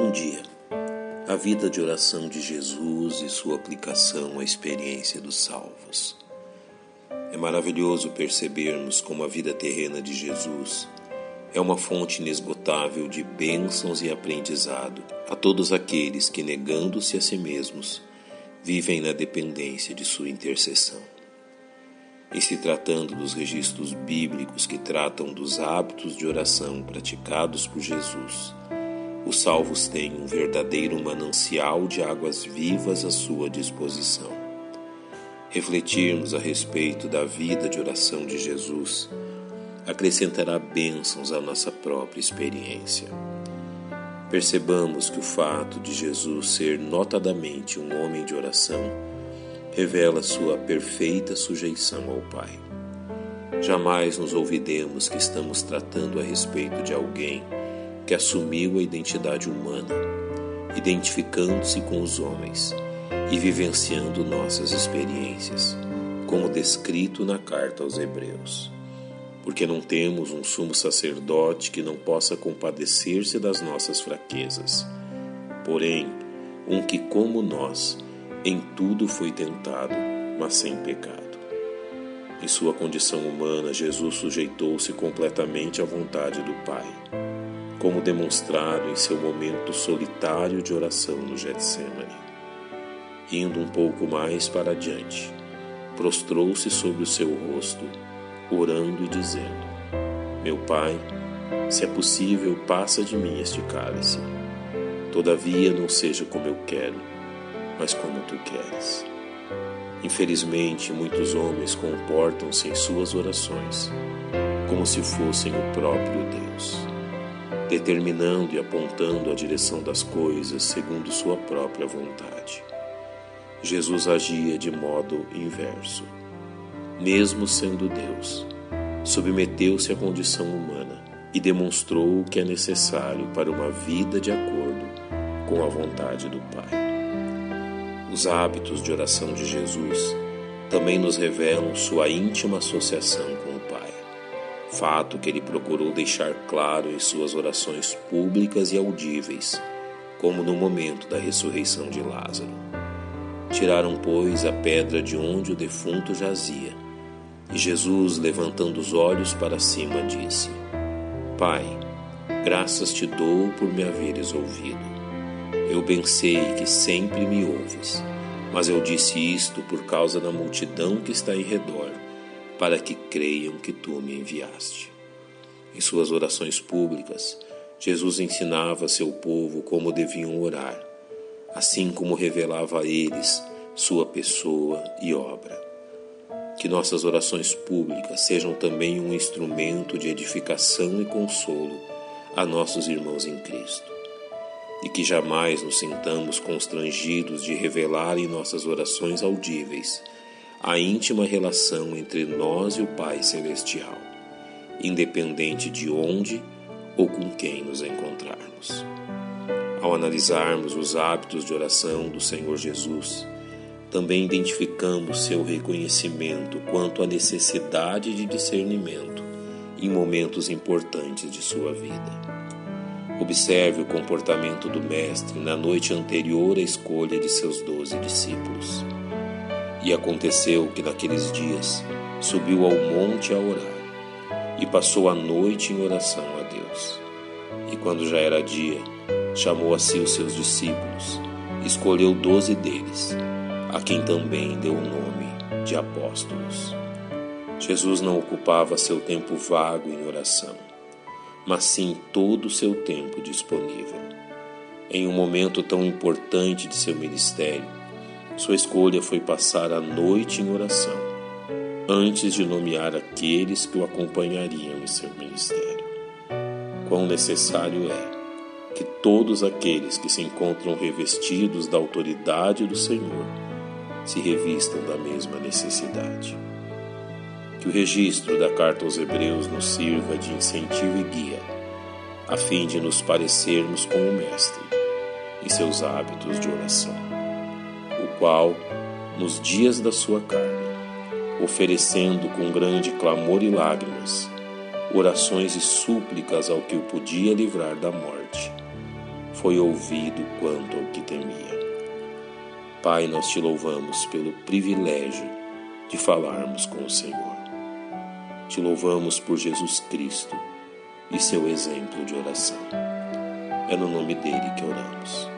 Bom dia. A vida de oração de Jesus e sua aplicação à experiência dos salvos. É maravilhoso percebermos como a vida terrena de Jesus é uma fonte inesgotável de bênçãos e aprendizado a todos aqueles que, negando-se a si mesmos, vivem na dependência de sua intercessão. Em se tratando dos registros bíblicos que tratam dos hábitos de oração praticados por Jesus, os salvos têm um verdadeiro manancial de águas vivas à sua disposição. Refletirmos a respeito da vida de oração de Jesus acrescentará bênçãos à nossa própria experiência. Percebamos que o fato de Jesus ser notadamente um homem de oração revela sua perfeita sujeição ao Pai. Jamais nos ouvidemos que estamos tratando a respeito de alguém que assumiu a identidade humana, identificando-se com os homens e vivenciando nossas experiências, como descrito na carta aos Hebreus. Porque não temos um sumo sacerdote que não possa compadecer-se das nossas fraquezas, porém, um que, como nós, em tudo foi tentado, mas sem pecado. Em sua condição humana, Jesus sujeitou-se completamente à vontade do Pai, como demonstrado em seu momento solitário de oração no Getsemane. Indo um pouco mais para adiante, prostrou-se sobre o seu rosto, orando e dizendo: Meu Pai, se é possível, passa de mim este cálice. Todavia não seja como eu quero, mas como tu queres. Infelizmente, muitos homens comportam-se em suas orações como se fossem o próprio Deus, determinando e apontando a direção das coisas segundo sua própria vontade. Jesus agia de modo inverso. Mesmo sendo Deus, submeteu-se à condição humana e demonstrou o que é necessário para uma vida de acordo com a vontade do Pai. Os hábitos de oração de Jesus também nos revelam sua íntima associação com fato que ele procurou deixar claro em suas orações públicas e audíveis, como no momento da ressurreição de Lázaro. Tiraram, pois, a pedra de onde o defunto jazia, e Jesus, levantando os olhos para cima, disse: Pai, graças te dou por me haveres ouvido. Eu bem sei que sempre me ouves, mas eu disse isto por causa da multidão que está em redor, para que creiam que tu me enviaste. Em suas orações públicas, Jesus ensinava seu povo como deviam orar, assim como revelava a eles sua pessoa e obra. Que nossas orações públicas sejam também um instrumento de edificação e consolo a nossos irmãos em Cristo e que jamais nos sintamos constrangidos de revelar em nossas orações audíveis a íntima relação entre nós e o Pai Celestial, independente de onde ou com quem nos encontrarmos. Ao analisarmos os hábitos de oração do Senhor Jesus, também identificamos seu reconhecimento quanto à necessidade de discernimento em momentos importantes de sua vida. Observe o comportamento do Mestre na noite anterior à escolha de seus doze discípulos. E aconteceu que naqueles dias subiu ao monte a orar e passou a noite em oração a Deus. E quando já era dia, chamou a si os seus discípulos, escolheu doze deles, a quem também deu o nome de apóstolos. Jesus não ocupava seu tempo vago em oração mas sim todo o seu tempo disponível. Em um momento tão importante de seu ministério, sua escolha foi passar a noite em oração, antes de nomear aqueles que o acompanhariam em seu ministério. Quão necessário é que todos aqueles que se encontram revestidos da autoridade do Senhor se revistam da mesma necessidade. Que o registro da carta aos Hebreus nos sirva de incentivo e guia, a fim de nos parecermos com o Mestre em seus hábitos de oração, o qual, nos dias da sua carne, oferecendo com grande clamor e lágrimas, orações e súplicas ao que o podia livrar da morte, foi ouvido quanto ao que temia. Pai, nós te louvamos pelo privilégio de falarmos com o Senhor. Te louvamos por Jesus Cristo e seu exemplo de oração. É no nome dele que oramos.